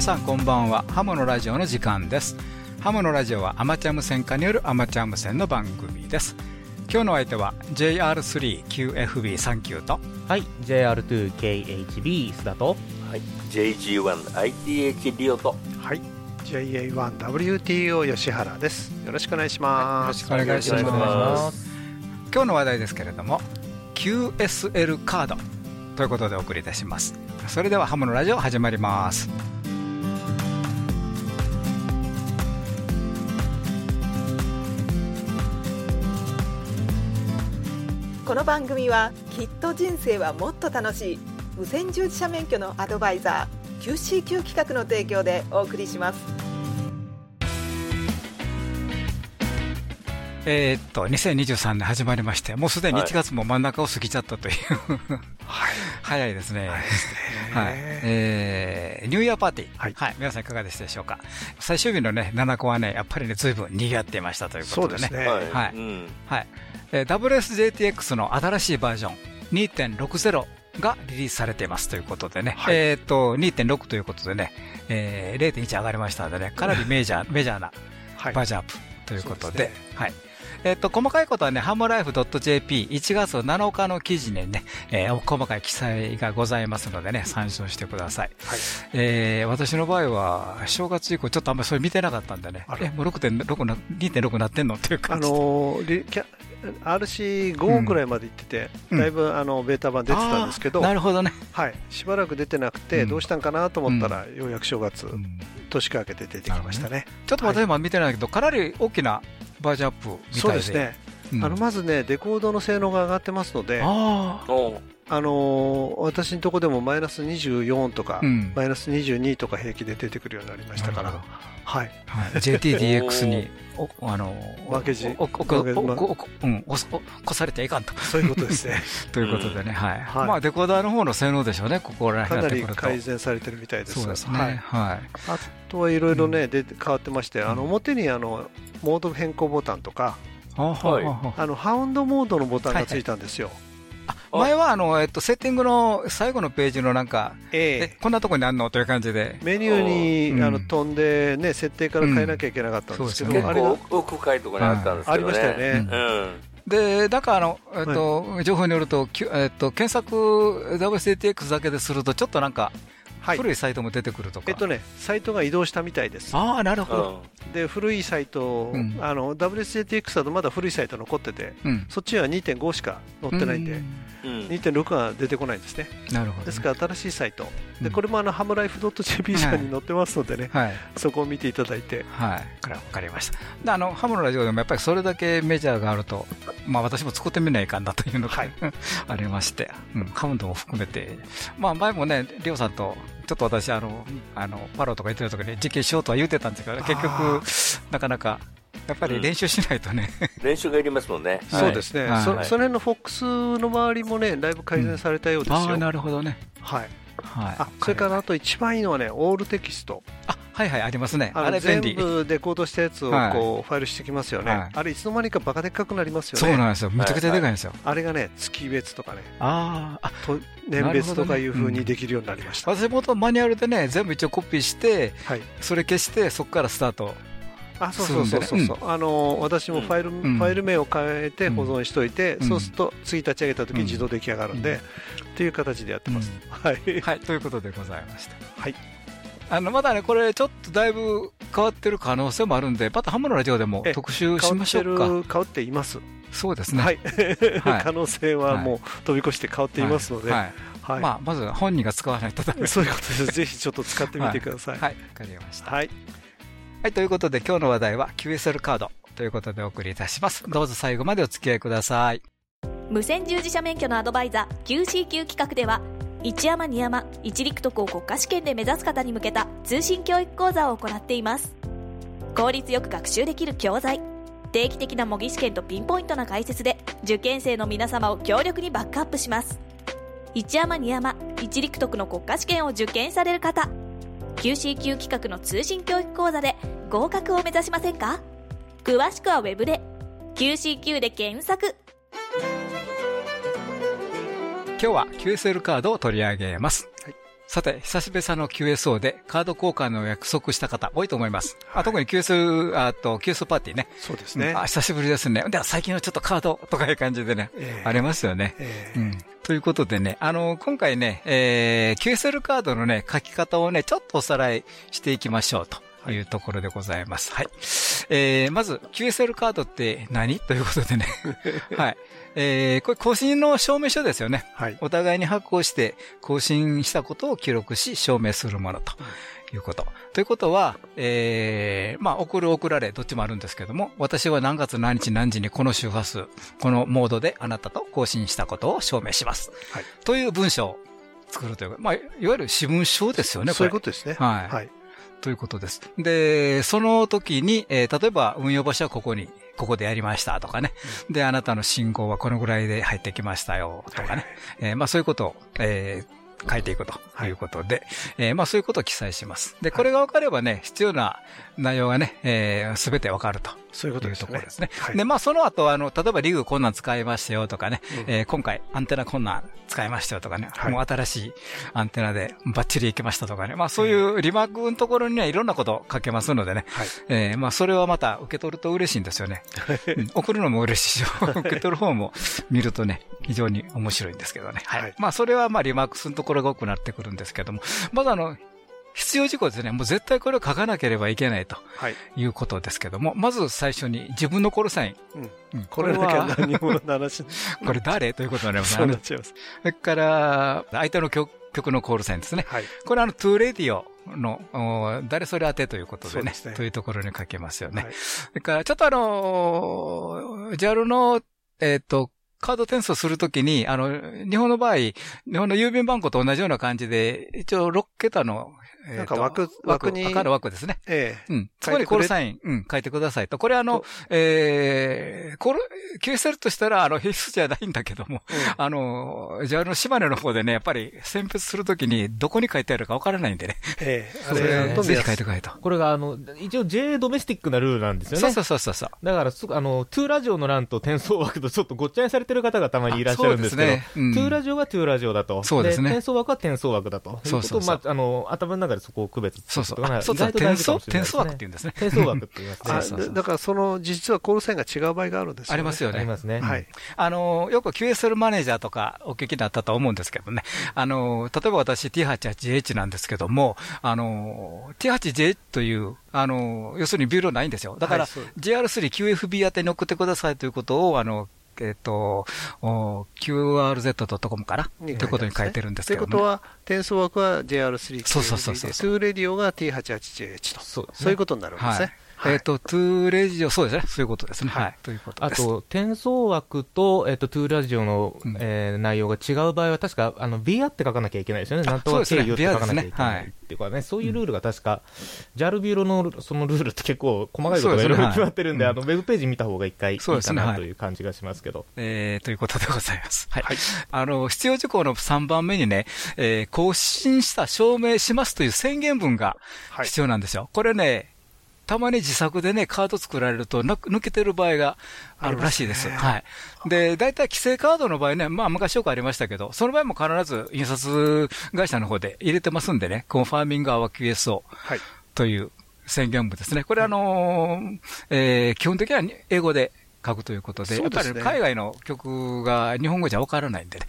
皆さんこんばんは。ハモのラジオの時間です。ハモのラジオはアマチュア無線化によるアマチュア無線の番組です。今日の相手は JR3QFB39 と。はい JR2KHB 須田と。はい JG1ITH リオと。はい JA1WTO 吉原です。よろしくお願いします、はい、よろしくお願いします。今日の話題ですけれども QSL カードということでお送りいたします。それではハムのラジオ始まりますこの番組はきっと人生はもっと楽しい。無線従事者免許のアドバイザー QCQ 企画の提供でお送りします。えー、っと2023年始まりましてもうすでに1月も真ん中を過ぎちゃったという、はい、早いですね。はい、えー、ニューイヤーパーティー、はい、はい、皆さんいかがでしたでしょうか？最終日のね7個はねやっぱりねずいぶん賑わっていましたということでね。そうですね。はい、はい、うん、はい。えー、WSJTX の新しいバージョン2.60がリリースされていますということでね、はい、えっ、ー、と、2.6ということでね、えー、0.1上がりましたのでね、かなりメジャー、メジャーなバージョンアップということで、はい。えっ、と、細かいことはね、ハムライフ .jp1 月7日の記事にね、えー、細かい記載がございますのでね、参照してください。はい、えー、私の場合は、正月以降、ちょっとあんまりそれ見てなかったんでね、え、もう6.6な、2.6なってんの？っていう感じあのー RC5 ぐらいまで行ってて、うん、だいぶあのベータ版出てたんですけど、なるほどね、はい、しばらく出てなくて、どうしたんかなと思ったら、ようやく正月、年明けて出てきましたね、ね、ちょっと私、今見てないけど、かなり大きなバージョンアップみたいでそうですね、うん、あのまずね、デコードの性能が上がってますので、ああのー、私のとこでもマイナス24とか、うん、マイナス22とか平気で出てくるようになりましたから、はい、はい、JTDX にあの負けじ。おここうんこされていかんとそういうことですねということでね、はい、はい、まあデコーダーの方の性能でしょうねここら辺かなり改善されてるみたいですそうですねはい、はい、あとはいろいろね、で変わってまして、あの表にあのモード変更ボタンとか、はい、あのハウンドモードのボタンがついたんですよ、前はあの、えっと、セッティングの最後のページのなんか、えー、こんなとこにあるの？という感じで。メニューに、あの飛んで、ね、設定から変えなきゃいけなかったんですけど、あれが奥深いところにあったんですけど、ありましたよね。で、だからあの、えっと、情報によると、えっと、検索 WCTX だけですると、ちょっとなんか、はい、古いサイトも出てくるとか、えっとね、サイトが移動したみたいです。ああ、なるほど。で、古いサイト、うん、あの WCTX だとまだ古いサイト残ってて、うん、そっちは2.5しか載ってないんで、うん。2.6が出てこないんですね。なるほど、ね、ですから新しいサイト、でこれもあのハムライフ .jp 社に載ってますのでね、はい、そこを見ていただいて。はい、これは分かりました。であのハムのラジオでもやっぱりそれだけメジャーがあると、まあ、私も作ってみないかんだというのが、はい、ありまして、うん、ハムドも含めて、まあ、前もね、リオさんとちょっと私、あの、あの、パロとか言ってる時に実験しようとは言ってたんですけど、結局、なかなか、やっぱり練習しないとね、うん、練習がいりますもんね。そうですね。はい、そその辺のフォックスの周りもね、だいぶ改善されたようですよ。うん、あなるほどね。はい。はい、あそれからあと一番いいのはね、オールテキスト。あはいはい、ありますね。あれ全部デコードしたやつをこう、ファイルしてきますよね、はい、あれいつの間にかバカでっかくなりますよね。そうなんですよ。めちゃくちゃでかいんですよ。あれがね、月別とかね。ああ。と年別とかいうふうにできるようになりました。私もとマニュアルでね、全部一応コピーして、はい、それ消して、そこからスタート。あそうそうそうそう、あの私もファイル、ファイル名を変えて保存しといて、そうすると次立ち上げた時に自動出来上がるんで、っていう形でやってます、はい、はい、ということでございましたはいあのまだね、これ、ちょっとだいぶ変わってる可能性もあるんで、またハムのラジオでも特集しましょうか。変わっています。そうですね。はい。可能性はもう飛び越して変わっていますので。はい。はい、まあ、まず本人が使わないとダメそういうことです。ぜひちょっと使ってみてください。はい。わ、かりました。はい。はい、ということで今日の話題は QSL カードということでお送りいたします。どうぞ最後までお付き合いください。無線従事者免許のアドバイザー QCQ 企画では、一山二山一陸徳を国家試験で目指す方に向けた通信教育講座を行っています効率よく学習できる教材定期的な模擬試験とピンポイントな解説で受験生の皆様を強力にバックアップします一山二山一陸徳の国家試験を受験される方 QCQ 企画の通信教育講座で合格を目指しませんか？詳しくはウェブで。QCQ で検索。今日は QSL カードを取り上げます。はいさて、久しぶりの QSO でカード交換の約束した方多いと思います。はい、あ特に QS、あと QS パーティーね。そうですね。あ、久しぶりですね。では最近はちょっとカードとかいう感じでね、えー、ありますよね。えー、うん。ということでね、あの、今回ね、えー、QSL カードのね、書き方をね、ちょっとおさらいしていきましょうと。いうところでございます。はい。えー、まず、QSL カードって何？ということでね。はい。えー、これ更新の証明書ですよね。はい。お互いに発行して更新したことを記録し証明するものと。いうこと。ということは、えー、まあ、送る送られ、どっちもあるんですけども、私は何月何日何時にこの周波数、このモードであなたと更新したことを証明します。はい。という文章を作るという、まあ、いわゆる私文書ですよね、そういうことですね。はい。はい。ということです。で、その時に、えー、例えば運用場所はここにここでやりましたとかね。で、あなたの信号はこのぐらいで入ってきましたよとかね。えー、まあそういうことを、えー書いていくということで、はい、えー、まあそういうことを記載します。で、これが分かればね、必要な内容がね、えす、べて分かると。そういうことですね。ですね。はい、で、まあその後、あの、例えばリグこんなん使いましたよとかね、うん、えー、今回アンテナこんなん使いましたよとかね、はい、もう新しいアンテナでバッチリいけましたとかね、まあそういうリマークのところにはいろんなこと書けますのでね、はい、えー、まあそれはまた受け取ると嬉しいんですよね。うん、送るのも嬉しいし、受け取る方も見るとね、非常に面白いんですけどね。はい。まあそれはまあリマークするところが多くなってくるんですけども、まずあの、必要事項ですね。もう絶対これを書かなければいけないということですけども、はい、まず最初に自分のコールサイン。うん。これだけ何者の話。これ誰ということになりますね。それから、相手の局、局のコールサインですね。はい。これあの、 To Radio の、誰それ宛てということでね。でねというところに書けますよね。はい、それから、ちょっとあの、 JARL の、えっ、ー、と、カード転送するときに、あの、日本の場合、日本の郵便番号と同じような感じで、一応6桁のなんか枠、枠に。赤の枠ですね。ええ。うん。そこにコールサイン、うん、書いてくださいと。これあの、えー、コール、QSL としたら、あの、必須じゃないんだけども、あの、じゃあの、島根の方でね、やっぱり選別するときに、どこに書いてあるかわからないんでね。ええ。それ、ぜひ書いてくれと。これが、あの、一応 J ドメスティックなルールなんですよね。そうそうそうそう。だから、あの、トゥーラジオの欄と転送枠とちょっとごっちゃにされてる方がたまにいらっしゃるんですけど、ねうん、トゥーラジオはトゥーラジオだと。そうですね。転送枠は転送枠だと。そうそうまあ、あの、頭の中でそこを区別そうそう。そうそう。転送転送枠って言うんですね。転送枠って言いますね。だからその、実はコールサインが違う場合があるんですよね。ありますよね。ありますね。はい。あの、よく QSL マネージャーとかお聞きになったと思うんですけどね。あの、例えば私 T88H なんですけども、あの、T8J という、あの、要するにビューロないんですよ。だから、JR3QFB 宛てに送ってくださいということを、あの、えっ、と、qrz.com かな？ということに書いてるんですけど、ね、ということは、転送枠は JR3 そうそうそうそう。 To Radio が T88JH と。そう、ね、そういうことになるんですね。はいえっ、ー、と、トゥーレジオ、そうですね。そういうことですね。はい。ということあと、転送枠と、えっ、ー、と、トゥーラジオの、うん、えー、内容が違う場合は、確か、あの、ビアって書かなきゃいけないですよね。なんとか経由って書かなきゃいけないっていうかね、そういうルールが確か、ジャルビロのそのルールって結構細かいことがいろいろ決まってるんで、あの、ウェブページ見た方が一回いいかなという感じがしますけど。えー、ということでございます。はい。あの、必要事項の3番目にね、えー、更新した証明しますという宣言文が必要なんですよ。これね、たまに自作でね、カード作られると抜けてる場合があるらしいです。はい。で、大体規制カードの場合ね、まあ昔よくありましたけど、その場合も必ず印刷会社の方で入れてますんでね、コンファーミングアワー QSO という宣言文ですね。これあのー、えー、基本的には英語で書くということで、でね、やっぱり海外の曲が日本語じゃわからないんでね。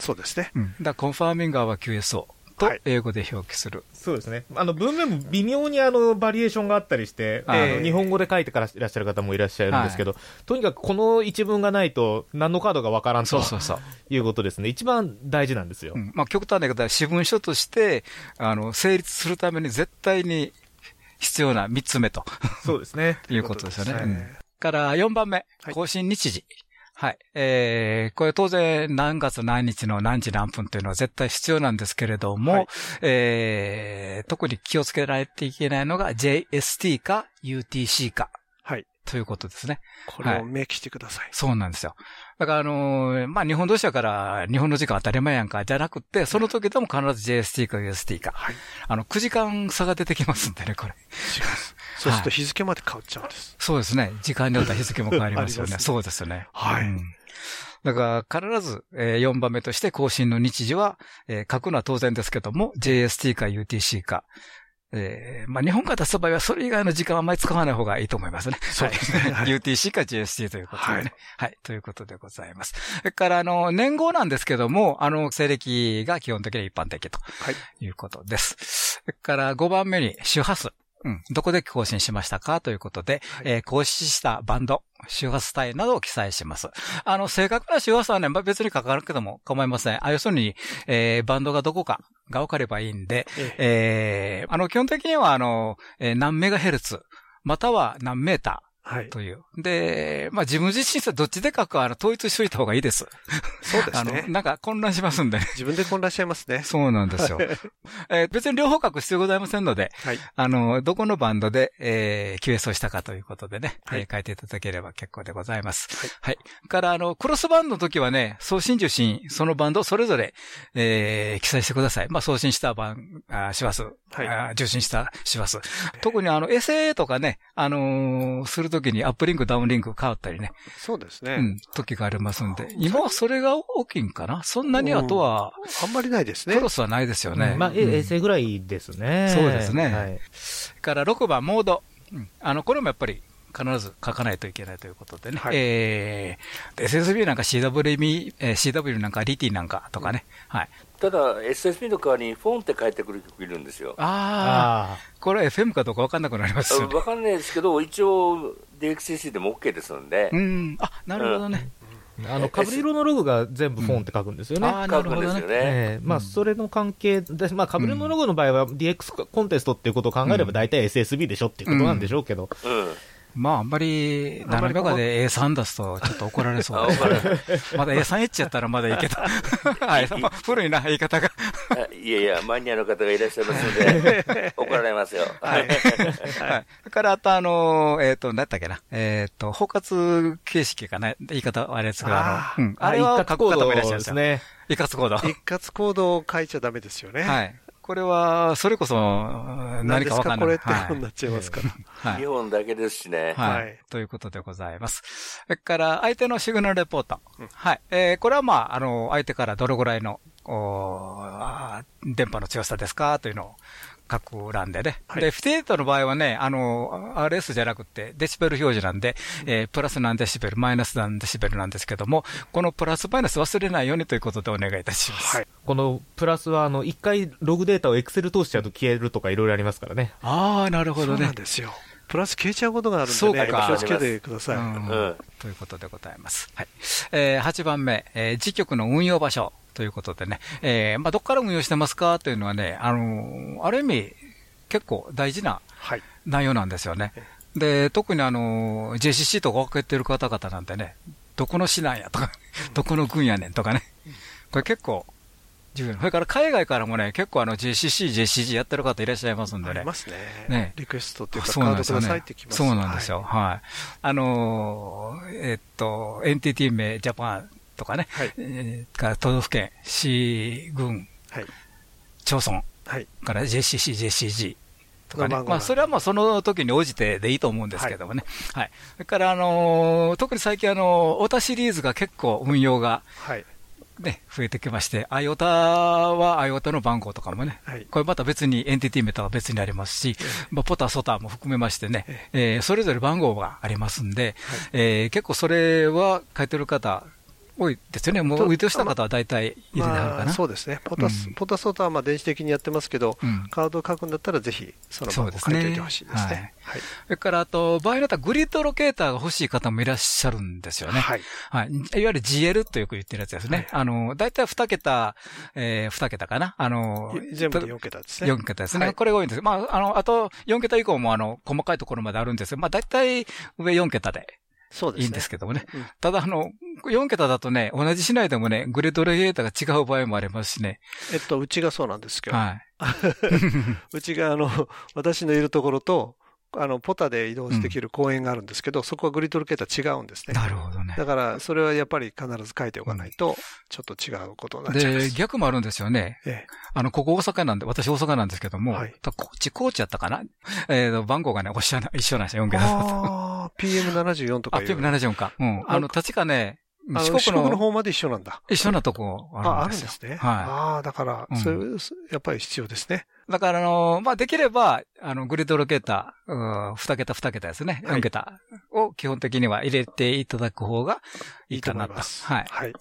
そうですね。うん。だコンファーミングアワー QSO。と英語で表記する、はい、そうですね、あの文面も微妙にあのバリエーションがあったりして、あの日本語で書いてからいらっしゃる方もいらっしゃるんですけど、はい、とにかくこの一文がないと、何のカードがわからんということですね、一番大事なんですよ、うん、まあ、極端な言い方は、私文書としてあの成立するために絶対に必要な3つ目と。そうですね。いうことですよね。うん、から4番目、更新日時。はい。えー、これ当然何月何日の何時何分というのは絶対必要なんですけれども、はい、えー、特に気をつけられていけないのが JST か UTC か。はい。ということですね。これを明記してください。はい、そうなんですよ。だからあのー、まあ、日本同士だから日本の時間当たり前やんか、じゃなくて、その時でも必ず JST か UST か。はい。あの、9時間差が出てきますんでね、これ。違います。そうすると日付まで変わっちゃうんです。そうですね。時間によっては日付も変わりますよね。そうですよね。はい。うんだから必ず、えー、4番目として更新の日時は、えー、書くのは当然ですけども、JST か UTC か、えー、まあ日本から出す場合はそれ以外の時間はあまり使わない方がいいと思いますね。そうですね。はい、UTC か GST ということでね、はい。はい。ということでございます。それから、あの、年号なんですけども、あの、西暦が基本的に一般的ということです。はい、それから5番目に周波数。うん。どこで更新しましたかということで、はい、えー、更新したバンド、周波数帯などを記載します。あの、正確な周波数はね、まあ、別に書かなくても構いません。あ、要するに、えー、バンドがどこかが分かればいいんで、ええー、あの、基本的には、あの、えー、何メガヘルツ、または何メーター、はい。という。で、まあ自分自身どっちで書くか、あの、統一しといた方がいいです。そうですね。あの、なんか混乱しますんで、自分で混乱しちゃいますね。そうなんですよ。えー、別に両方書く必要ございませんので、はい。あの、どこのバンドで、えー、QS をしたかということでね、はい、えー、書いていただければ結構でございます。はい。はい。から、あの、クロスバンドの時はね、送信受信、そのバンドそれぞれ、えー、記載してください。まあ送信したバン、あ、します。はい。受信したします。特にあの、SA とかね、あのー、するときにアップリンクダウンリンク変わったりね。そうですね。うん、時がありますんで。今はそれが大きいんかな？そんなにあとは、あんまりないですね。クロスはないですよね。まあ、衛星ぐらいですね。そうですね。はい。から6番、モード。あの、これもやっぱり、必ず書かないといけないということでね。はい、えー、SSB なんかー、CW なんか DT なんかとかね。はい。ただ、SSB の代わりにフォンって書いてくる曲いるんですよ。ああ。これ FM かどうか分かんなくなりますよ、ね。分かんないですけど、一応 DXCC でも OK ですんで。うん。あ、なるほどね。うん、あの、かぶり色のロゴが全部フォンって書くんですよね。うん、ああ、なるほどね。えー、まあ、それの関係で、まあ、かぶり色のロゴの場合は DX コンテストっていうことを考えれば大体 SSB でしょっていうことなんでしょうけど。うん、うんまあ、あんまり、何かかで A3 出すと、ちょっと怒られそうで。まだ A3 エッチやったらまだいけた。はい、古いな、言い方が。いやいや、マニアの方がいらっしゃいますので、怒られますよ。はい。はい。それから、あと、あの、えっ、と、何やったっけな。えっ、と、包括形式かな。言い方あれですが、あの、うん。あれは書く方もいらっしゃるんですね。一括コード。一括コードを書いちゃダメですよね。はい。これは、それこそ、何かわかんない。これって本になっちゃいますから。はい。日本だけですしね。はい。ということでございます。それから、相手のシグナルレポート。はい。えこれはまあ、あの、相手からどれぐらいの、電波の強さですか？というのを各欄でね。はい、で、フィテートの場合はね、あの、RS じゃなくて、デシベル表示なんで、うん、えー、プラス何デシベル、マイナス何デシベルなんですけども、このプラスマイナス忘れないようにということでお願いいたします。はい、このプラスは、あの、一回ログデータをエクセル通しちゃうと消えるとかいろいろありますからね。ああ、なるほどね。そうなんですよ。プラス消えちゃうことがあるんでね、気をつけてください、うん。ということでございます。はい。えー、8番目、えー、時局の運用場所。ということでね、えー、まあ、どこから運用してますかというのはね、あのー、ある意味、結構大事な内容なんですよね。はい、で、特にあの、JCC とか分けてる方々なんてね、どこの市なんやとか、どこの軍やねんとかね。これ結構重要。それから海外からもね、結構あの JCC、JCG やってる方いらっしゃいますんでね。ありますね。ね。リクエストっていうか、カードくださいってきます、そうなんですよ。はい。あのえっと、エンティティ名ジャパンとかね、はい、えー、から都道府県、市、軍、はい、町村、はい、から JCC、JCG、とかね。まあ、それはまあ、その時に応じてでいいと思うんですけどもね。はい。はい、それから、あのー、特に最近、あのー、オタシリーズが結構運用が、はい。ね、増えてきまして、アイオタはアイオタの番号とかもね、はい、これまた別にエンティティメーターは別にありますし、まあ、ポタ、ソタも含めましてね、えー、それぞれ番号がありますんで、はい、えー、結構それは書いてる方、多いですよね、もう運動した方は大体いるかな、まあ、そうですね、ポタス、うん、ポタソータはまあ電子的にやってますけど、うん、カードを書くんだったら、ぜひその番号書いておいてほしいですね。はい、それからあと、場合によってはグリッドロケーターが欲しい方もいらっしゃるんですよね。はい。はい。いわゆる GL とよく言ってるやつですね。はい、あの、大体2桁、えー、2桁かな。あの、全部で4桁ですね。4桁ですね。はい、これが多いんです。まあ、あの、あと4桁以降もあの、細かいところまであるんですけど、まあ大体上4桁で。そうですね。いいんですけどもね。うん、ただ、あの、4桁だとね、同じ市内でもね、グレードレゲータが違う場合もありますしね。えっと、うちがそうなんですけど。はい。うちが、あの、私のいるところと、あの、ポタで移動できる公園があるんですけど、うん、そこはグリッドロケーター違うんですね。なるほどね。だから、それはやっぱり必ず書いておかないと、ちょっと違うことになっちゃいます。で、逆もあるんですよね。ええ、あの、ここ大阪なんで、私大阪なんですけども、はい、こっち、高知やったかな？えー、番号がね、おっしゃ一緒なんですよ、4桁だと。ああ、PM74 とかあ、PM74 か。うん。あの、確かね、四国の方まで一緒なんだ。一緒なとこあるんですね。はい。ああ、だから、それ、やっぱり必要ですね。だから、あの、まあ、できれば、あの、グリッドロケーター、うん、二桁二桁ですね。四桁を基本的には入れていただく方がいいかなと。いいとはい。はい。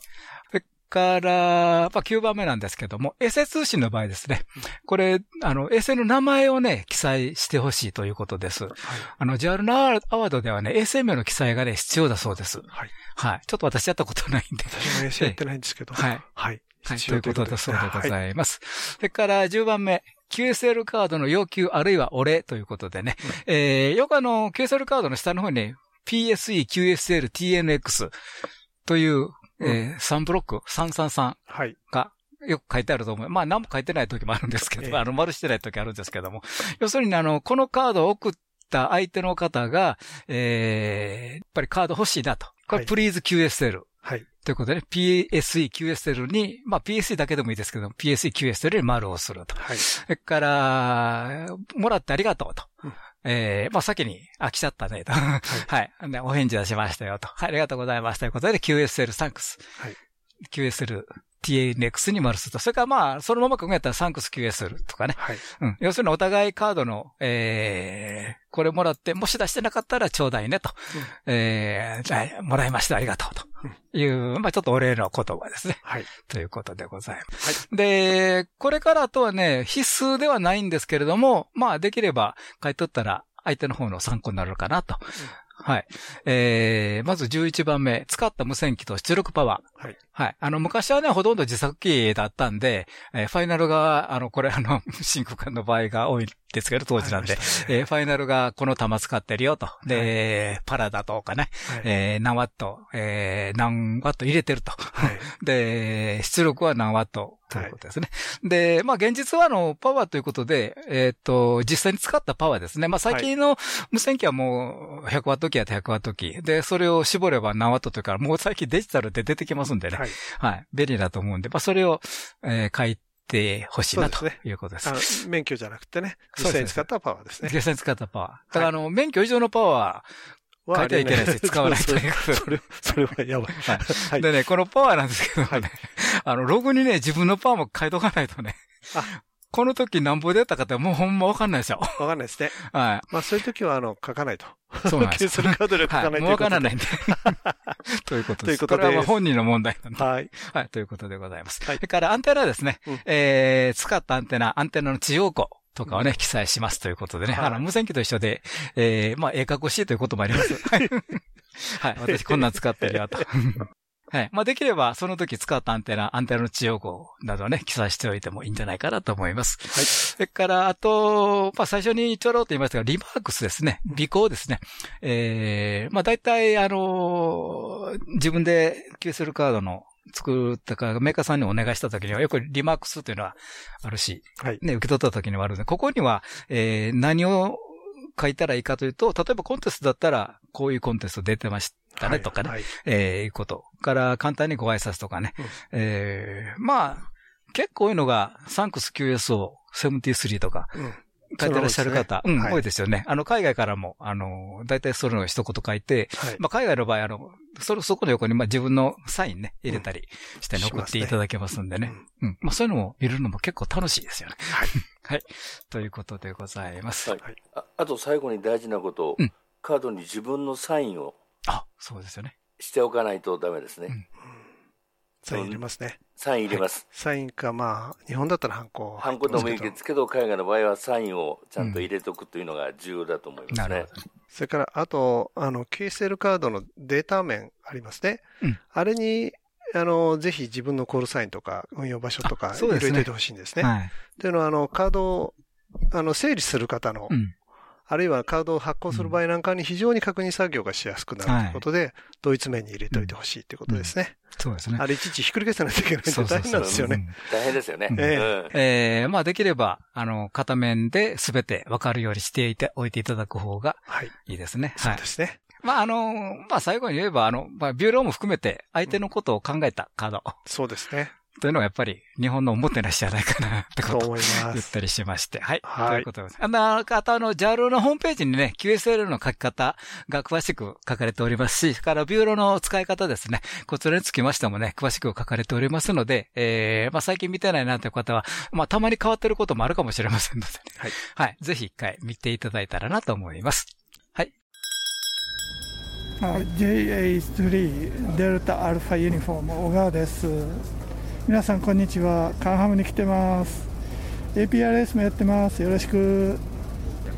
から、まあ、9番目なんですけども、衛星通信の場合ですね。これ、あの、衛星の名前をね、記載してほしいということです。はい、あの、JAL のアワードではね、衛星名の記載がね、必要だそうです。はい。はい。ちょっと私やったことないんで。私も衛星やってないんですけど。はい。はい。はい、ということだそうでございます。はい、それから10番目。QSL カードの要求あるいはお礼ということでね。うん、えー、よくあの、QSL カードの下の方にね、PSE、QSL、TNX というえー、3ブロック、333が、よく書いてあると思う。まあ何も書いてない時もあるんですけど、えー、あの、丸してない時あるんですけども。要するにあの、このカードを送った相手の方が、えー、やっぱりカード欲しいなと。これ、プリーズ QSL。はい。ということでね、PSE、QSL に、まあ PSE だけでもいいですけど、PSE、QSL に丸をすると。はい。それから、もらってありがとうと。うんえー、まあ、先に、あ、来ちゃったね、と。はい。はい。お返事出しましたよ、と。はい、ありがとうございます。ということで、QSL サンクス。はい。QSL TNX に丸すと。それからまあ、そのまま考えたらサンクス QSL とかね。はい。うん。要するにお互いカードの、えー、これもらって、もし出してなかったらちょうだいねと。うん、えー、もらいました、ありがとうと。いう、まあちょっとお礼の言葉ですね。はい。ということでございます。はい。で、これからとはね、必須ではないんですけれども、まあできれば書いとったら相手の方の参考になるかなと。はい。えー、まず11番目、使った無線機と出力パワー。はい。はい。あの、昔はね、ほとんど自作機だったんで、えー、ファイナルが、あの、これあの、真空管の場合が多いですけど、当時なんで、ね、えー、ファイナルがこの弾使ってるよと。で、はい、パラだとかね、はい、えー、何ワット、えー、何ワット入れてると。はい、で、出力は何ワットということですね。はい、で、まあ現実はあの、パワーということで、えっ、ー、と、実際に使ったパワーですね。まあ最近の無線機はもう100ワット機や100ワット機。で、それを絞れば何ワットというから、もう最近デジタルで出てきますんでね。はい。はい。便利だと思うんで、まあそれを、えー、書いてほしいなということです。ですね、免許じゃなくてね、実際に使ったパワーですね。実際に使ったパワー。だからあの、免許以上のパワー、書いてはいけないです。使わないと。それ、それはやば い。はい。でね、このパワーなんですけどね、あの、ログにね、自分のパワーも書いとかないとね。この時何歩でやったかってもうほんまわかんないですよ。わかんないですね。はい。まあそういう時はあの、書かないと。そうなんです。するカードで書かないと。はい、もうわからないんで。ということです。ということで。これは本人の問題なんで。はい。はい、ということでございます。はい。それからアンテナですね。うん、えー、使ったアンテナ、アンテナの地方庫。とかをね、記載しますということでね。はい、あの、無線機と一緒で、えー、まあ、ええ格好しいということもあります。はい。はい。私こんなん使ってるよと。はい。まあ、できれば、その時使ったアンテナ、アンテナの地用語などね、記載しておいてもいいんじゃないかなと思います。はい。それから、あと、まあ、最初にちょろっと言いましたが、リマークスですね。尾行ですね。ええー、まあ、大体、あのー、自分で QSL カードの作ったか、メーカーさんにお願いしたときには、よくリマークスというのはあるし、はい。ね、受け取ったときにはあるんで、ここには、えー、何を書いたらいいかというと、例えばコンテストだったら、こういうコンテスト出てましたね、とかね、はい、えー、いうこと。から簡単にご挨拶とかね。うん、えー、まあ、結構多いのが、サンクス QSO73 とか、うん書いてらっしゃる方、うね、うん、はい、多いですよね。あの、海外からも、あの、大体それの一言書いて、はい、まあ、海外の場合、あの、そ、そこの横に、まあ、自分のサインね、入れたりして送っていただけますんでね。うん、うん。まあ、そういうのも見るのも結構楽しいですよね。はい。はい。ということでございます。はい。ああと、最後に大事なことを、うん、カードに自分のサインを。あ、そうですよね。しておかないとダメですね。うんサイン入れますね。サイン入れます。はい、サインか、まあ、日本だったらハンコ。ハンコでもいいですけど、海外の場合はサインをちゃんと入れとくというのが重要だと思いますね。うん、なるほど。それから、あと、あの、KSL カードのデータ面ありますね。うん、あれに、あの、ぜひ自分のコールサインとか、運用場所とか、いろいろ入れてほしいんですね。はい。というのは、あの、カードを、あの、整理する方の、うんあるいはカードを発行する場合なんかに非常に確認作業がしやすくなるということで、同一面に入れておいてほしいということですね。そうですね。あれいちいちひっくり返さないといけないんで大変なんですよね。大変ですよね。えええまあできれば、あの、片面で全てわかるようにしていて、おいていただく方がいいですね。そうですね。まあ、あの、まあ、最後に言えば、あの、まあ、ビューローも含めて、相手のことを考えたカード。そうですね。というのがやっぱり日本のおもてなしじゃないかなってことを言ったりしまして。はい。はい。ということです。あの、あとあの、JAL のホームページにね、QSL の書き方が詳しく書かれておりますし、それからビューロの使い方ですね。こちらにつきましてもね、詳しく書かれておりますので、えー、まあ最近見てないなという方は、まあたまに変わってることもあるかもしれませんので、ね、はい。はい。ぜひ一回見ていただいたらなと思います。はい。JA3 デルタアルファユニフォーム小川です皆さんこんにちは。カンハムに来てます。APRS もやってます。よろしく。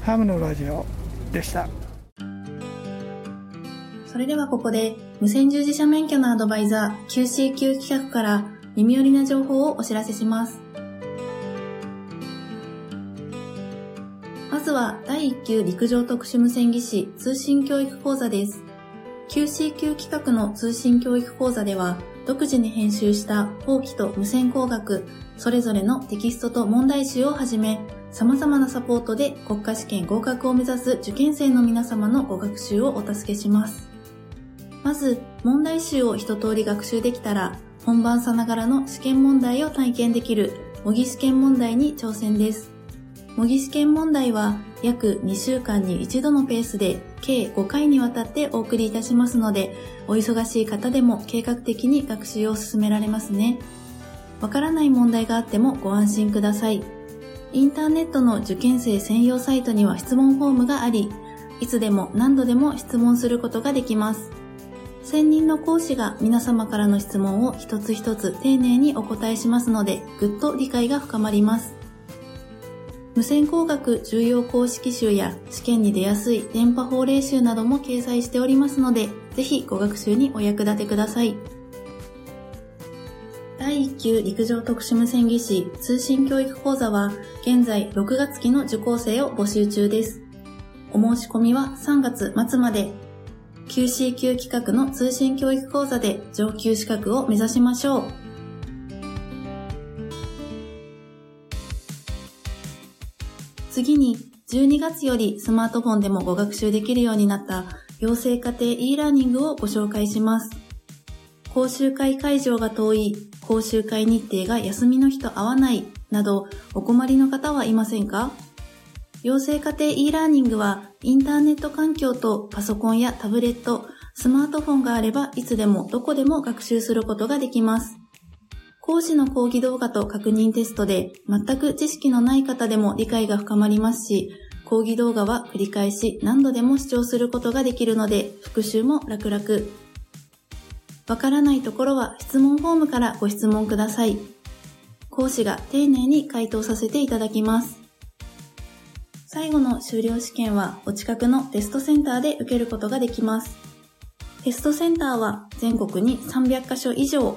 ハムのラジオでした。それではここで無線従事者免許のアドバイザー QCQ 企画から耳寄りな情報をお知らせします。まずは第1級陸上特殊無線技師通信教育講座です。QCQ 企画の通信教育講座では独自に編集した法規と無線工学、それぞれのテキストと問題集をはじめ、様々なサポートで国家試験合格を目指す受験生の皆様のご学習をお助けします。まず、問題集を一通り学習できたら、本番さながらの試験問題を体験できる模擬試験問題に挑戦です。模擬試験問題は約2週間に一度のペースで計5回にわたってお送りいたしますので、お忙しい方でも計画的に学習を進められますね。わからない問題があってもご安心ください。インターネットの受験生専用サイトには質問フォームがあり、いつでも何度でも質問することができます。専任の講師が皆様からの質問を一つ一つ丁寧にお答えしますので、ぐっと理解が深まります。無線工学重要公式集や試験に出やすい電波法令集なども掲載しておりますので、ぜひご学習にお役立てください。第1級陸上特殊無線技師通信教育講座は現在6月期の受講生を募集中です。お申し込みは3月末まで QC 級企画の通信教育講座で上級資格を目指しましょう。次に、12月よりスマートフォンでもご学習できるようになった養成家庭 e ラーニングをご紹介します。講習会会場が遠い、講習会日程が休みの日と合わないなどお困りの方はいませんか？養成家庭 e ラーニングはインターネット環境とパソコンやタブレット、スマートフォンがあればいつでもどこでも学習することができます。講師の講義動画と確認テストで全く知識のない方でも理解が深まりますし、講義動画は繰り返し何度でも視聴することができるので復習も楽々。わからないところは質問フォームからご質問ください。講師が丁寧に回答させていただきます。最後の修了試験はお近くのテストセンターで受けることができます。テストセンターは全国に300カ所以上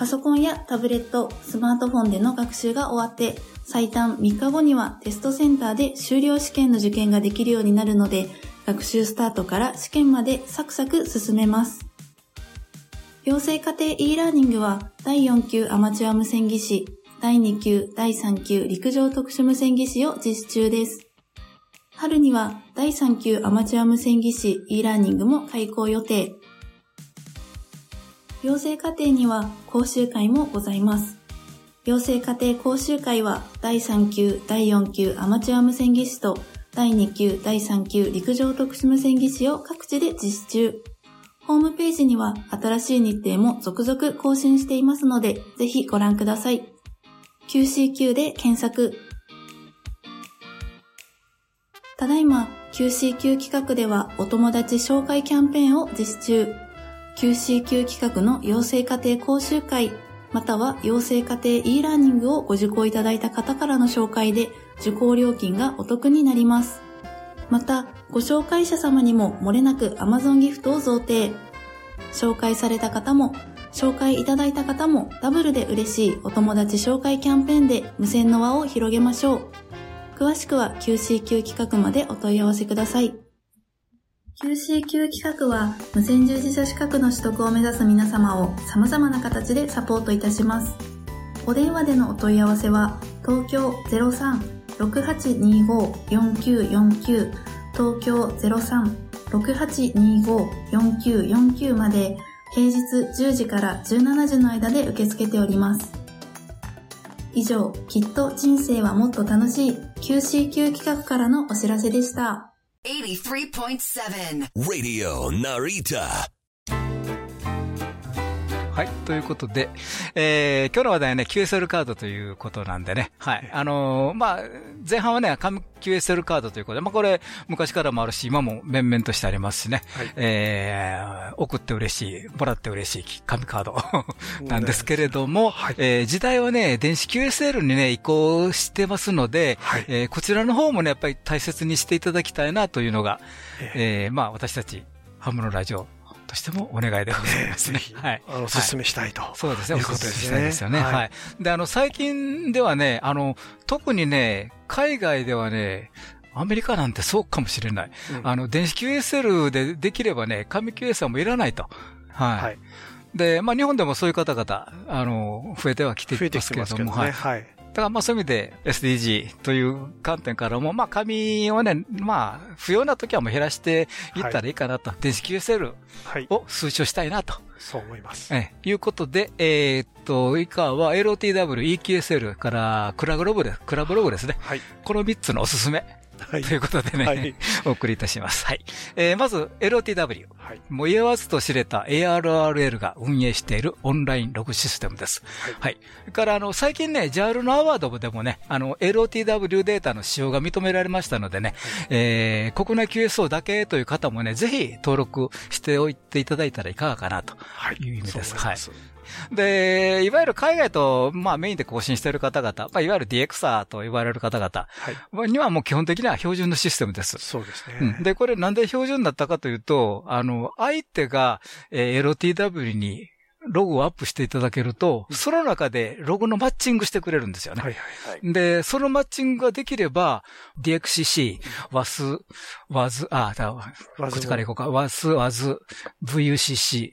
パソコンやタブレット、スマートフォンでの学習が終わって、最短3日後にはテストセンターで修了試験の受験ができるようになるので、学習スタートから試験までサクサク進めます。養成家庭 e ラーニングは第4級アマチュア無線技師、第2級、第3級陸上特殊無線技師を実施中です。春には第3級アマチュア無線技師 e ラーニングも開講予定。養成課程には講習会もございます。養成課程講習会は第3級、第4級アマチュア無線技師と第2級、第3級陸上特殊無線技師を各地で実施中。ホームページには新しい日程も続々更新していますので、ぜひご覧ください。QCQ で検索。ただいま QCQ 企画ではお友達紹介キャンペーンを実施中。QCQ 企画の養成家庭講習会、または養成家庭 e ラーニングをご受講いただいた方からの紹介で受講料金がお得になります。また、ご紹介者様にも漏れなく Amazon ギフトを贈呈。紹介された方も、紹介いただいた方もダブルで嬉しいお友達紹介キャンペーンで無線の輪を広げましょう。詳しくは QCQ 企画までお問い合わせください。QCQ 企画は無線従事者資格の取得を目指す皆様を様々な形でサポートいたします。お電話でのお問い合わせは東京03-6825-4949東京03-6825-4949まで平日10時から17時の間で受け付けております。以上、きっと人生はもっと楽しい QCQ 企画からのお知らせでした。83.7 Radio Narita はい。ということで、えー、今日の話題はね、QSL カードということなんでね。はい。あのー、まあ、前半はね、紙 QSL カードということで、まあこれ、昔からもあるし、今も面々としてありますしね。はい、えー、送って嬉しい、もらって嬉しい紙カード なんですけれども、はい、えー、時代はね、電子 QSL にね、移行してますので、はい、えー、こちらの方もね、やっぱり大切にしていただきたいなというのが、えー、まあ私たち、ハムのラジオとしてもお願いでございますね。はい。あの、お勧めしたいと。そうですね。お勧めしたいですよね。はい。で、あの、最近ではね、あの、特にね、海外ではね、アメリカなんてそうかもしれない。あの、電子 QSL でできればね、紙 QSL もいらないと。はい。で、まあ日本でもそういう方々、あの、増えてはきてますけれども、はい。はい。だからまあそういう意味で SDG という観点からも、まあ紙をね、まあ不要な時はもう減らしていったらいいかなと。はい、電子 QSL を推奨したいなと。そう思います。え、いうことで、えー、っと、以下は LOTW、EQSL からクラブログです、クラブログですね。はい。この3つのおすすめ。はい、ということでね、はい、お送りいたします。はい。えー、まず、LOTW。はい。もう言わずと知れた ARRL が運営しているオンラインログシステムです。はい。はい。それから、あの、最近ね、JAL のアワードでもね、あの、LOTW データの使用が認められましたのでね、はい、えー、国内 QSO だけという方もね、ぜひ登録しておいていただいたらいかがかなという意味です。はい。で、いわゆる海外と、まあメインで更新している方々、まあいわゆる DXR と言われる方々にはもう基本的には標準のシステムです。そうですね。うん、で、これなんで標準だったかというと、あの、相手が、えー、LTW にログをアップしていただけると、その中でログのマッチングしてくれるんですよね。はいはいはい、で、そのマッチングができれば、DXCC、WAS、WAS、あ、こっちから行こうか、WAS、WAS、VUCC、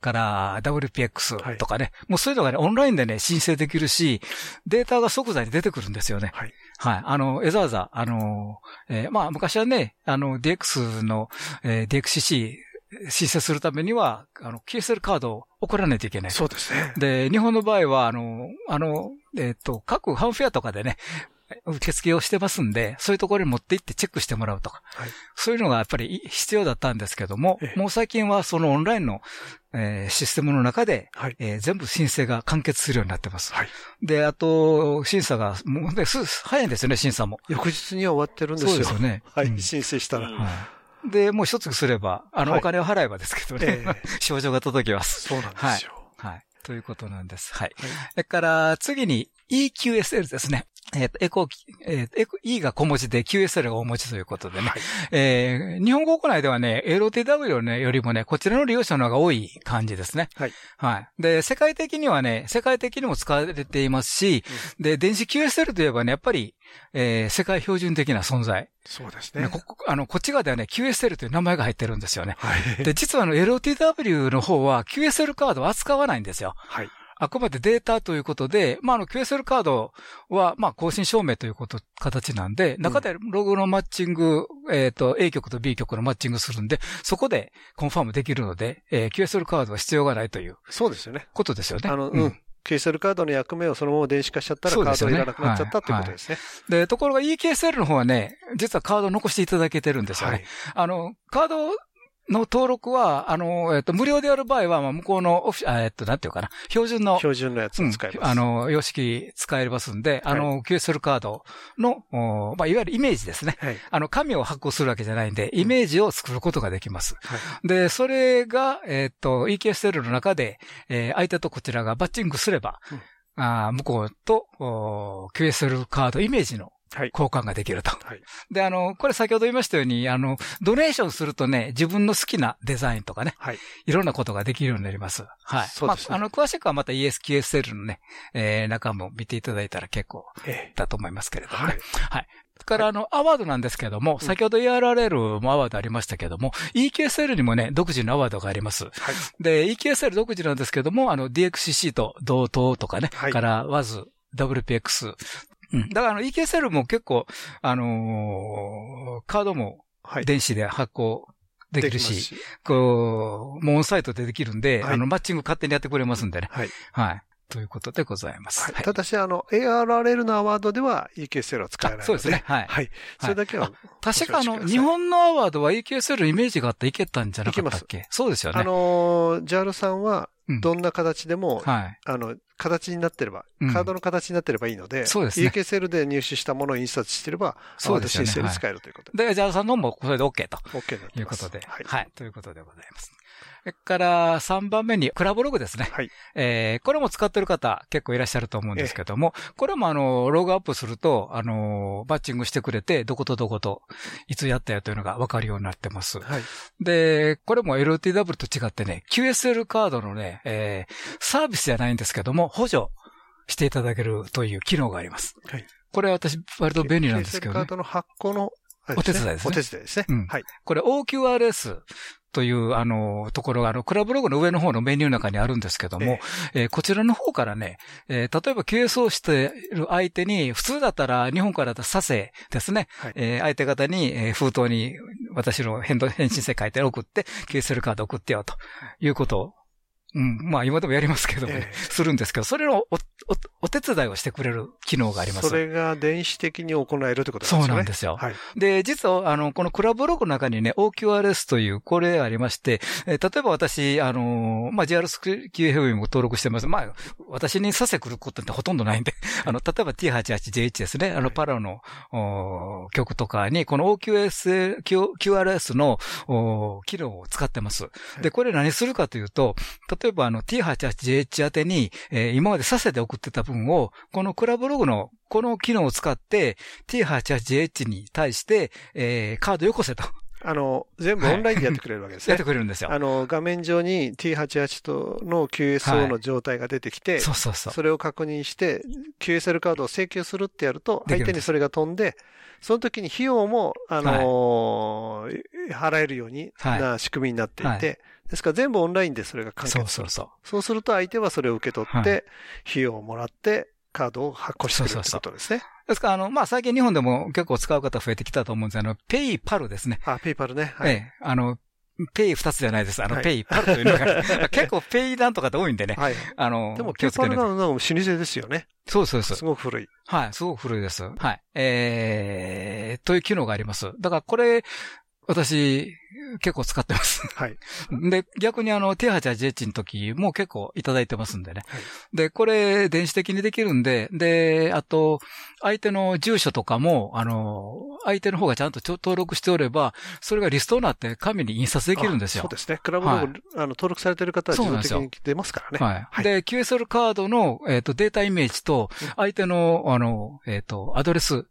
から WPX とかね、はい、もうそういうのがね、オンラインでね、申請できるし、データが即座に出てくるんですよね。はい。はい。あの、エザーザ、あの、えー、まあ、昔はね、あの、DX の、えー、DXCC 申請するためには、あの、QSL カードを送らないといけない。そうですね。で、日本の場合は、あの、あの、えっ、ー、と、各ハンフェアとかでね、受付をしてますんで、そういうところに持って行ってチェックしてもらうとか、はい、そういうのがやっぱり必要だったんですけども、もう最近はそのオンラインの、えー、システムの中で、はい、えー、全部申請が完結するようになってます。はい、で、あと、審査が、もうね、す早いんですよね、審査も。翌日には終わってるんですよ。そうですよね。はい、うん、申請したら。はいで、もう一つすれば、あの、お金を払えばですけどね、えー、症状が届きます。そうなんですよ。はい。はい。ということなんです。はい。それから、次に EQSL ですね。えっ、ー、と、エコ、えー、エコ、E が小文字で QSL が大文字ということでね。はい、えー、日本国内ではね、LOTW ね、よりもね、こちらの利用者の方が多い感じですね。はい。はい。で、世界的にはね、世界的にも使われていますし、うん、で、電子 QSL といえばね、やっぱり、えー、世界標準的な存在。そうですね。こあの、こっち側ではね、QSL という名前が入ってるんですよね。はい。で、実はあの、LOTW の方は QSL カードを扱わないんですよ。はい。あくまでデータということで、まあ、あの、QSL カードは、まあ、更新証明ということ、形なんで、中でログのマッチング、うん、えっ、ー、と、A 局と B 局のマッチングするんで、そこでコンファームできるので、えー、QSL カードは必要がないという。そうですよね。ことですよね。あの、うん。QSL カードの役目をそのまま電子化しちゃったら、カードいらなくなっちゃったっていうことですね。で、ねところが EKSL の方はね、実はカード残していただけてるんですよね。はい、あの、カードの登録は、あの、えっと、無料でやる場合は、まあ、向こうのオフィ、えっと、なんていうかな、標準の。標準のやつを使えます。うん、あの、様式使えますんで、あの、QSL カードの、まあ、いわゆるイメージですね。はい。あの、紙を発行するわけじゃないんで、イメージを作ることができます。はい。で、それが、えっと、EQSL の中で、えー、相手とこちらがバッチングすれば、うんあ向こうと QSL カードイメージの交換ができると。はい。で、あの、これ先ほど言いましたように、あの、ドネーションするとね、自分の好きなデザインとかね、はい。いろんなことができるようになります。はい。そうですね。まあ、あの、詳しくはまた ESQSL のね、えー、中も見ていただいたら結構だと思いますけれどもね。はい。はい。から、あの、アワードなんですけども、先ほど ERRL もアワードありましたけども、EKSL にもね、独自のアワードがあります。はい、で、EKSL 独自なんですけども、あの、DXCC と同等とかね、はい、から WAZ、WPX、うん。だからあの EKSL も結構、あのー、カードも電子で発行できるし、こう、もうオンサイトでできるんで、あの、マッチング勝手にやってくれますんでね。はい。はい。ということでございます。はい、ただし、あの、ARRL のアワードでは EQSL は使えないので。そうですね。はい。はい。それだけは、確かあの、日本のアワードは EQSL イメージがあっていけたんじゃなかったっけ？そうですよね。あの、JAL さんは、どんな形でも、はい、あの、形になってれば、カードの形になってればいいので、そうですね。EKSL で入手したものを印刷してれば、そうですね。CSL 使えるということで。で、ジャルさんのもこれで OK と。OK ということで。はい。はい。ということでございます。それから3番目にクラブログですね。はい。えー、これも使ってる方結構いらっしゃると思うんですけども、これもあの、ログアップすると、あの、バッチングしてくれて、どことどこと、いつやったよというのがわかるようになってます。はい。で、これも LTW と違ってね、QSL カードのね、えー、サービスじゃないんですけども、補助していただけるという機能があります。はい。これは私、割と便利なんですけどね。QSL カードの発行のお手伝いですね。お手伝いですね。うん。はい。これ OQRS という、あの、ところが、あの、クラブログの上の方のメニューの中にあるんですけども、えー、えー、こちらの方からね、えー、例えば QS をしている相手に、普通だったら、日本からだったら佐世ですね、はい、えー、相手方に、えー、封筒に私の返信世書いて送って、QSL カード送ってよということをうん。まあ今でもやりますけど、ね、えー、するんですけど、それをお、お、お手伝いをしてくれる機能があります。それが電子的に行えるってことですね。そうなんですよ。はい。で、実は、あの、このクラブログの中にね、OQRS という、これありまして、えー、例えば私、あの、まあ JRSQFM も登録してます。まあ、私にさせくることってほとんどないんで、あの、例えば T88JH ですね、あの、パラの、お曲とかに、この OQS、QRS の、お機能を使ってます。で、これ何するかというと、例えばあの T88JH 宛てに、えー、今までさせて送ってた分を、このクラブログのこの機能を使って T88JH に対して、えー、カードよこせと。あの、全部オンラインでやってくれるわけですね。やってくれるんですよ。あの、画面上に T88 との QSO の状態が出てきて、はい、そうそうそう。それを確認して、QSL カードを請求するってやると、相手にそれが飛んで、その時に費用も、あのーはい、払えるようにな仕組みになっていて、はい、ですから全部オンラインでそれが完結する。そうそうそう。そうすると相手はそれを受け取って、費用をもらって、カードを発行してくれるってことですね。ですから、あの、まあ、最近日本でも結構使う方増えてきたと思うんですあの、ペイパルですね。あ、ペイパルね。はい。ええ、あの、ペイ二つじゃないです。あの、はい、ペイパルというのが、結構ペイなんとかって多いんでね。はい。あの、でも、ペイパルなの老舗ですよね。そうそうそう。すごく古い。はい、すごく古いです。はい。えー、という機能があります。だからこれ、私、結構使ってます。はい。で、逆にあの、手八ジェッチの時も結構いただいてますんでね。はい、で、これ、電子的にできるんで、で、あと、相手の住所とかも、あの、相手の方がちゃんと登録しておれば、それがリストになって紙に印刷できるんですよ。そうですね。クラブログ、はい、あの登録されてる方は自動的に出ますからね。はい。はい、で、QSL カードの、えっ、ー、と、データイメージと、相手の、あの、えっ、ー、と、アドレス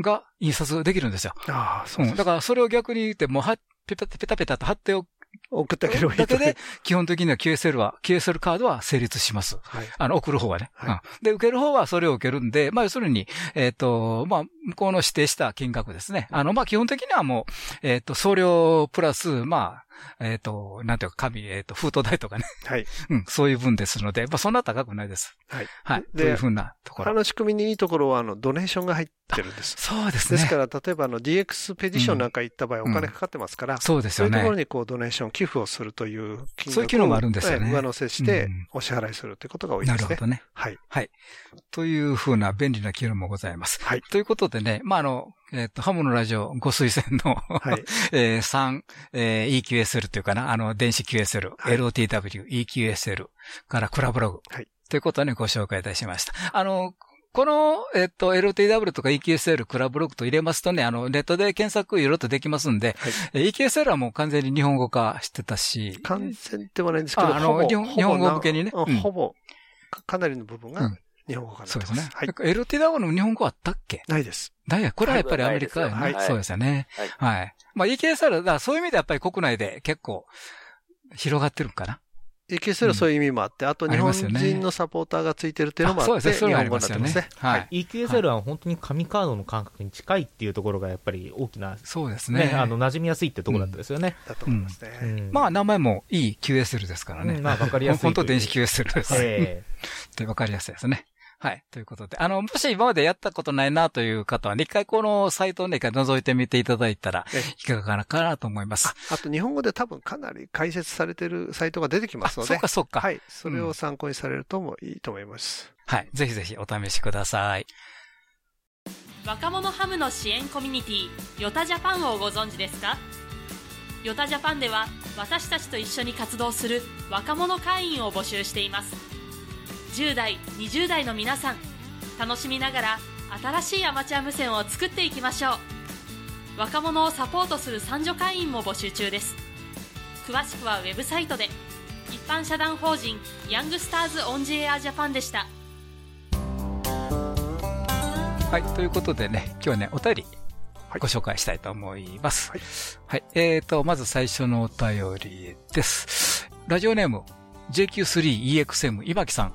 が印刷できるんですよ。ああ、そう、うん、だからそれを逆に言って、もうは、ペタペタペタと貼ってお送ってあげればいいだけで、基本的には QSL は、QSL カードは成立します。はい。あの、送る方はね。はい、うん。で、受ける方はそれを受けるんで、まあ、要するに、えっ、ー、と、まあ、向こうの指定した金額ですね。あの、まあ、基本的にはもう、えっ、ー、と、送料プラス、まあ、えっ、ー、と、なんていうか、紙、えっ、ー、と、封筒代とかね。はい。うん、そういう分ですので、まあ、そんな高くないです。はい。はい。というふうなところ。あの仕組みにいいところは、あの、ドネーションが入ってるんです。そうですね。ですから、例えば、あの、DX ペディションなんか行った場合、お金かかってますから、うん、そうですよね。そういうところに、こう、ドネーション、寄付をするという金額そういう機能もあるんですよね。上乗せして、お支払いするということが多いですね。なるほどね。はい。はい。というふうな便利な機能もございます。はい。ということでね、まあ、あの、えっ、ー、と、ハムのラジオご推薦のはい、えー、3、えー、EQSL というかな、あの、電子 QSL、はい、LOTW、EQSL からクラブログ。はい。ということにご紹介いたしました。あの、この、えっと、LTW とか EQSL、クラブログと入れますとね、あの、ネットで検索いろいろとできますんで、はい、EQSL はもう完全に日本語化してたし。完全ではないんですけど、あの日本、日本語向けにね。ほぼ、かなりの部分が、日本語化そうですね。はい。LTW の日本語あったっけ？ないです。だや、これはやっぱりアメリカやね。そうですよね。はい。はい。まあ EKSR、だそういう意味でやっぱり国内で結構広がってるかな？EKSL はそういう意味もあって、あと日本人のサポーターがついてるっていうのもあって、そうですね、日本語になってますね。はい。EQSL は本当に紙カードの感覚に近いっていうところがやっぱり大きな、そうですね。あの、馴染みやすいってところだったですよね。だと思いますね。まあ、名前もいい QSL ですからね。まあ、わかりやすい。本当電子 QSL です。ええ。で、わかりやすいですね。はい。ということで、あの、もし今までやったことないなという方は、一回このサイトをね、一回覗いてみていただいたら、いかがかなと思います。あと、日本語で多分かなり解説されてるサイトが出てきますので。そうか、そうか。はい。それを参考にされるともいいと思います。うん、はい。ぜひぜひお試しください。若者ハムの支援コミュニティ、ヨタジャパンをご存知ですか？ヨタジャパンでは、私たちと一緒に活動する若者会員を募集しています。10代、20代の皆さん、楽しみながら新しいアマチュア無線を作っていきましょう若者をサポートする三女会員も募集中です詳しくはウェブサイトで一般社団法人ヤングスターズオンジエアジャパンでしたはいということでね今日はねお便りご紹介したいと思います。はい。はい、えーと、まず最初のお便りです。ラジオネーム JQ3EXM 今木さん。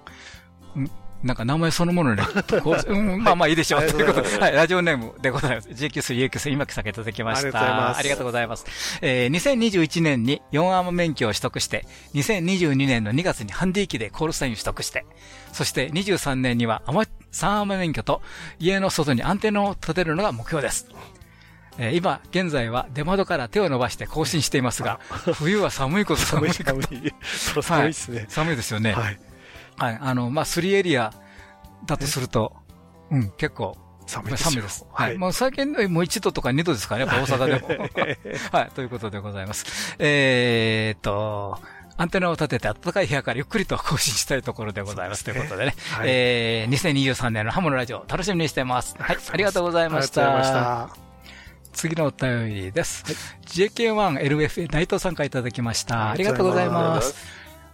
なんか名前そのものね、うん、まあまあいいでしょう。ということで、はい、ラジオネームでございます。JQ3EX 今木さんいただきました。ありがとうございます。えー、2021年に4アーム免許を取得して、2022年の2月にハンディ機でコールサインを取得して、そして23年にはアマ3アーム免許と家の外にアンテナを立てるのが目標です。えー、今、現在は出窓から手を伸ばして更新していますが、冬は寒いこと寒いこと。寒い。寒いですね、はい。寒いですよね。はい。はい。あの、まあ、3エリアだとすると、うん、結構、寒いです。寒いです。はい。もう最近、もう1度とか2度ですからね、やっぱ大阪でも。はい。ということでございます。えー、っと、アンテナを立てて暖かい部屋からゆっくりと更新したいところでございます。ということでね。はい、えー、2023年のハモのラジオ楽しみにしています。はい。ありがとうございました。ありがとうございました。次のお便りです。はい、JK1LF 内藤さんからいただきました。ありがとうございます。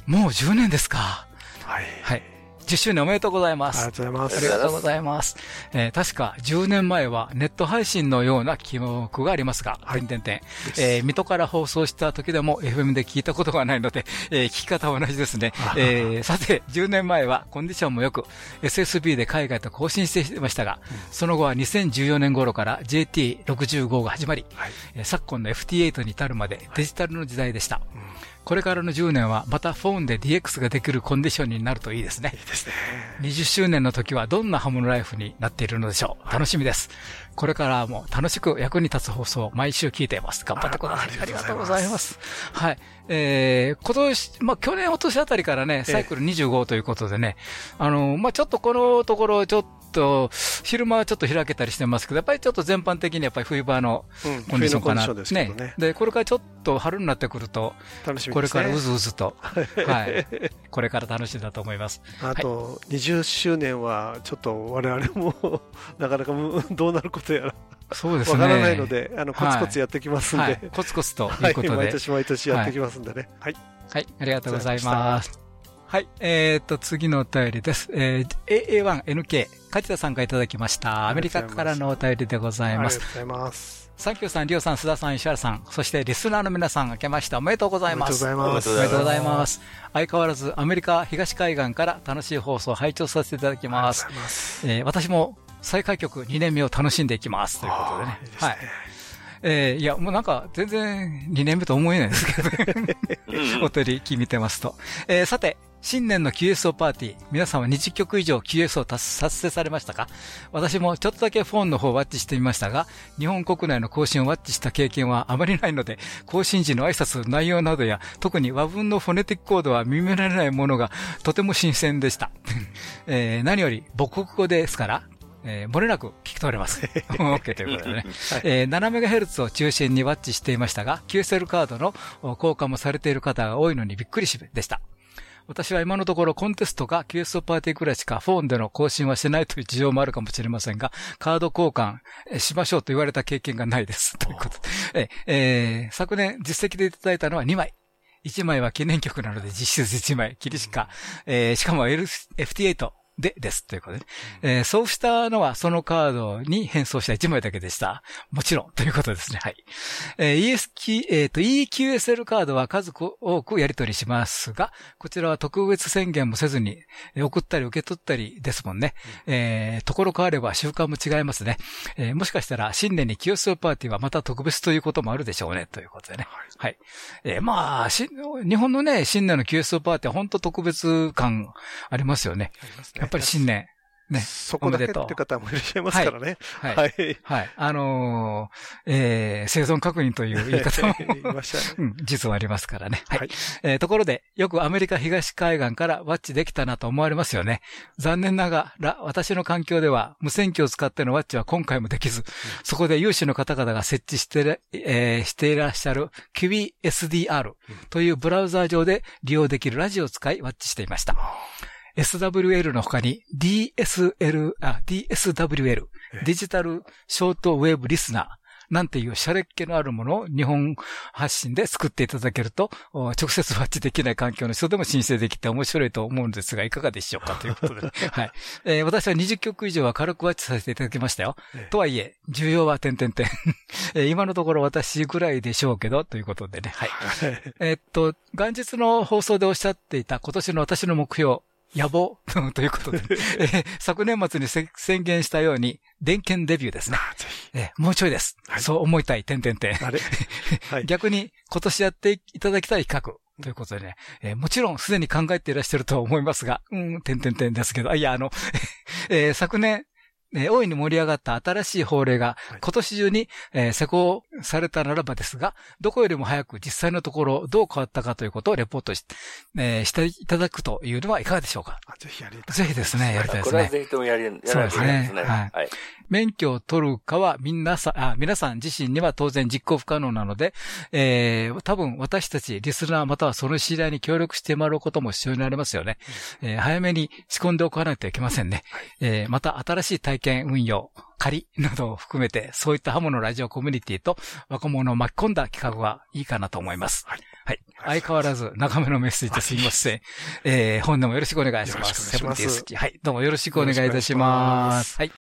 もう10年ですか。はい。はい。10周年おめでとうございます。ありがとうございます。ありがとうございます。えー、確か10年前はネット配信のような記憶がありますが、はい、点々えー、水戸から放送した時でも FM で聞いたことがないので、えー、聞き方は同じですね。えー、さて、10年前はコンディションもよく、SSB で海外と更新していましたが、うん、その後は2014年頃から JT65 が始まり、はい、昨今の FT8 に至るまでデジタルの時代でした。うんこれからの10年はまたフォンで DX ができるコンディションになるといいですね。いいですね。20周年の時はどんなハムのライフになっているのでしょう。楽しみです。これからも楽しく役に立つ放送を毎週聞いています。頑張ってください。ありがとうございます。はい。えー、今年、まあ、去年、今年あたりからね、サイクル25ということでね、あの、まあ、ちょっとこのところ、ちょっと、昼間はちょっと開けたりしてますけど、やっぱりちょっと全般的にやっぱり冬場のコンディションかな。うん、ですね。ねで、これからちょっと春になってくると、楽しみ、ね、これからうずうずと、はい。これから楽しいだと思います。あと、はい、20周年は、ちょっと我々も なかなか どうなることやら。そうですね。わからないので、あの、コツコツやってきますんで、はい、コツコツということで。毎年毎年やってきますんでね。はい。はい、ありがとうございます。はい。えっ、ー、と、次のお便りです。えー、AA1NK、梶田さんがいただきました。アメリカからのお便りでございます。ありがとうございます。サンキューさん、リオさん、須田さん、石原さん、そしてリスナーの皆さん、明けましておめでとうございます。おめでとうございます。おめでとうございます。相変わらずアメリカ東海岸から楽しい放送を拝聴させていただきます。ますえー、私も再開局2年目を楽しんでいきます。ということでね。いいでねはい。えー、いや、もうなんか、全然2年目と思えないですけど、ね、お取り聞見てますと。えー、さて、新年の QSO パーティー、皆さんは20曲以上 QSO を達成されましたか？私もちょっとだけフォンの方をワッチしてみましたが、日本国内の更新をワッチした経験はあまりないので、更新時の挨拶、内容などや、特に和文のフォネティックコードは耳慣れないものがとても新鮮でした。えー、何より母国語ですから、えー、漏れなく聞き取れます。OK ということでね。はい、えー、7MHz を中心にワッチしていましたが、QSL カードの交換もされている方が多いのにびっくりしでした。私は今のところコンテストか QSO パーティーくらいしかフォンでの更新はしてないという事情もあるかもしれませんが、カード交換しましょうと言われた経験がないです。ということで。えー、昨年実績でいただいたのは2枚。1枚は記念曲なので実質1枚、キリシカ。えー、しかも FT8。で、です。ということで、えー、そうしたのはそのカードに変装した1枚だけでした。もちろん、ということですね。はい。えー、ESQ、えっ、ー、と、EQSL カードは数多くやり取りしますが、こちらは特別宣言もせずに、送ったり受け取ったりですもんね。うん、えー、ところ変われば習慣も違いますね。えー、もしかしたら新年に QSL パーティーはまた特別ということもあるでしょうね。ということでね。はい。はい、えー、まあし、日本のね、新年の QSL パーティーは本当特別感ありますよね。ありますね。やっぱり新年。ね、そこだけって方もいらっしゃいますからね。はい。はい。はい。あのー、えー、生存確認という言い方も うん、実はありますからね。はい。はい、えー、ところで、よくアメリカ東海岸からワッチできたなと思われますよね。残念ながら、私の環境では無線機を使ってのワッチは今回もできず、うん、そこで有志の方々が設置して、えー、していらっしゃる QBSDR というブラウザー上で利用できるラジオを使いワッチしていました。SWL の他に DSL、あ、DSWL、デジタルショートウェーブリスナー、なんていうシャレっ気のあるものを日本発信で作っていただけると、直接ワッチできない環境の人でも申請できて面白いと思うんですが、いかがでしょうかということで。はい。えー、私は20曲以上は軽くワッチさせていただきましたよ。ええ、とはいえ、重要は点々点。え今のところ私ぐらいでしょうけど、ということでね。はい。えっと、元日の放送でおっしゃっていた今年の私の目標、野望。ということで、えー、昨年末に宣言したように、電検デビューですね。えー、もうちょいです。はい、そう思いたい、点々点。はい、逆に今年やっていただきたい企画。ということでね、えー、もちろんすでに考えていらっしゃると思いますが、うん、点々点ですけど、いや、あの、えー、昨年、えー、大いに盛り上がった新しい法令が今年中に、えー、施行されたならばですが、どこよりも早く実際のところどう変わったかということをレポートし,、えー、していただくというのはいかがでしょうか？ぜひやりたい。ぜひですね、やりたいですね。これはぜひともやり、やりそうですね。はい。はい免許を取るかはみんなさ、あ、皆さん自身には当然実行不可能なので、えー、多分私たちリスナーまたはその知り合いに協力してもらうことも必要になりますよね。うん、えー、早めに仕込んでおかないといけませんね。はい、えー、また新しい体験運用、仮などを含めて、そういったハモのラジオコミュニティと若者を巻き込んだ企画はいいかなと思います。はい。はい。相変わらず長めのメッセージですいません。えー、本年もよろしくお願いします。セブンティースキー。はい。どうもよろしくお願いいたします。はい。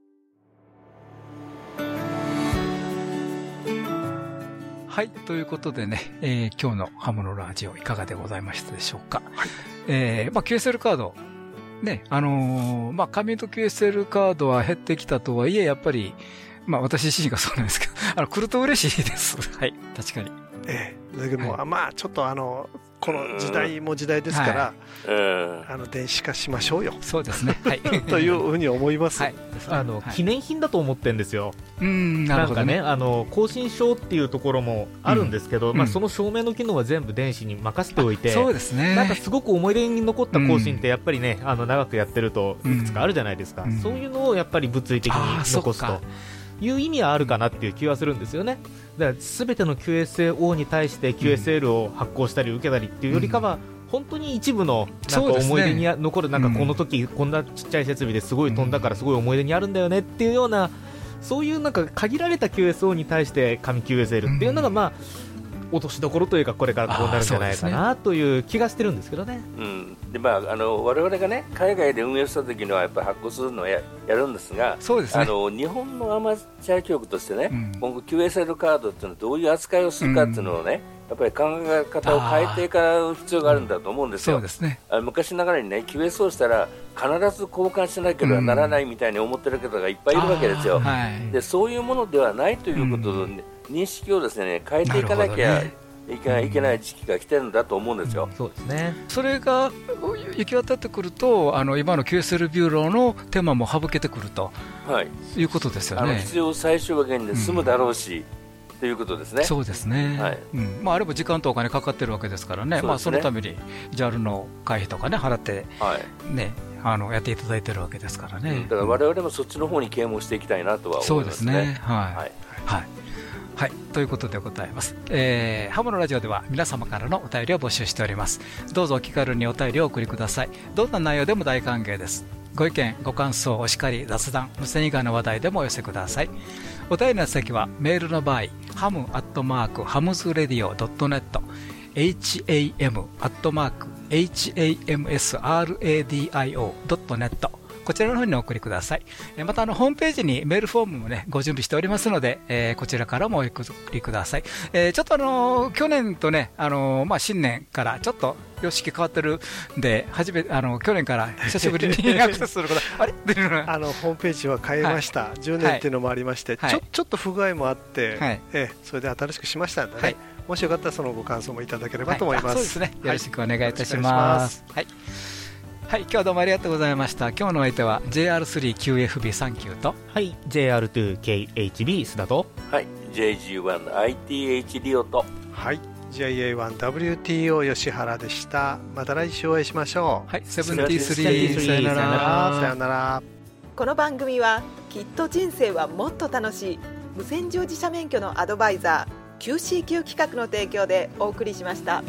はい。ということでね、えー、今日のハムのラジオいかがでございましたでしょうか。はい。えー、まあ QSL カード、ね、あのー、まあ紙と QSL カードは減ってきたとはいえ、やっぱり、まあ私自身がそうなんですけど、あの、来ると嬉しいです。はい。確かに。ええ。だけども、はい、まあちょっとあの、この時代も時代ですから、はい、あの電子化しましょうよ。そうですね。はい、というふうに思います。はい、あの、記念品だと思ってるんですよ。うん、なるほどね。あの更新証っていうところもあるんですけど、まあその証明の機能は全部電子に任せておいて、そうですね。なんかすごく思い出に残った更新ってやっぱりね、あの長くやってるといくつかあるじゃないですか。そういうのをやっぱり物理的に残すと。いう意味はあるかなっていう気はするんですよね。だから全ての QSAO に対して QSL を発行したり受けたりっていうよりかは、本当に一部のなんか思い出に残る、なんかこの時こんなちっちゃい設備ですごい飛んだからすごい思い出にあるんだよねっていうようなそういうなんか限られた QSO に対して紙 QSL っていうのがまあ落としどころというかこれからこうなるんじゃないかなという気がしてるんですけどね。うん。でまあ、あの我々がね海外で運営した時にはやっぱ発行するのをややるんですがそうです、ね、あの日本のアマチュア局としてね、うん、今後 QSL カードっていうのはどういう扱いをするかっていうのをね、やっぱり考え方を変えていく必要があるんだと思うんですよ、そうですね、昔ながらにね QS をしたら必ず交換しなければならないみたいに思ってる方がいっぱいいるわけですよ、はい、でそういうものではないということを、ね、認識をですね変えていかなきゃいけないいけない時期が来てるんだと思うんですよ。そうですね。それが行き渡ってくると、あの今の QSL ビューローのテーマも省けてくると、はい、いうことですよね。必要最小限で済むだろうし。うんということですね。そうですね。はい。うん。まああれも時間とお金かかってるわけですからね。ねまあそのために JAL の会費とかね払って、はい、ね。あのやっていただいてるわけですからね。うん、だから我々もそっちの方に啓蒙していきたいなとは思いますね。そうですね。はい。はい。はいはい。ということでございます。えー、ハムのラジオでは皆様からのお便りを募集しております。どうぞお気軽にお便りをお送りください。どんな内容でも大歓迎です。ご意見、ご感想、お叱り、雑談、無線以外の話題でもお寄せください。お便りの先はメールの場合、ハムアットマークハムズレディオドットネット、ham アットマーク hamsradio ドットネット、ここちらの方にお送りください。えまた、あの、ホームページにメールフォームもね、ご準備しておりますので、えこちらからもお送りください。えちょっとあの、去年とね、あの、まあ、新年からちょっと、様式変わってるんで、初めあの去年から久しぶりに アクセスすること、あれ？あのホームページは変えました、はい、10年っていうのもありまして、はい、ちょちょっと不具合もあって、はい、えそれで新しくしましたんでね、はい、もしよかったらそのご感想もいただければと思います。そうですね。よろしくお願いいたします。はいはい、今日はどうもありがとうございました。今日の相手は JR3QFB39 と、はい、JR2KHB 須田と、はい、JG1ITH リオと、はい、JA1WTO 吉原でした。また来週お会いしましょう。はいセブンティスリー。さよなら。さよなら。この番組はきっと人生はもっと楽しい。無線乗自社免許のアドバイザー QCQ 企画の提供でお送りしました。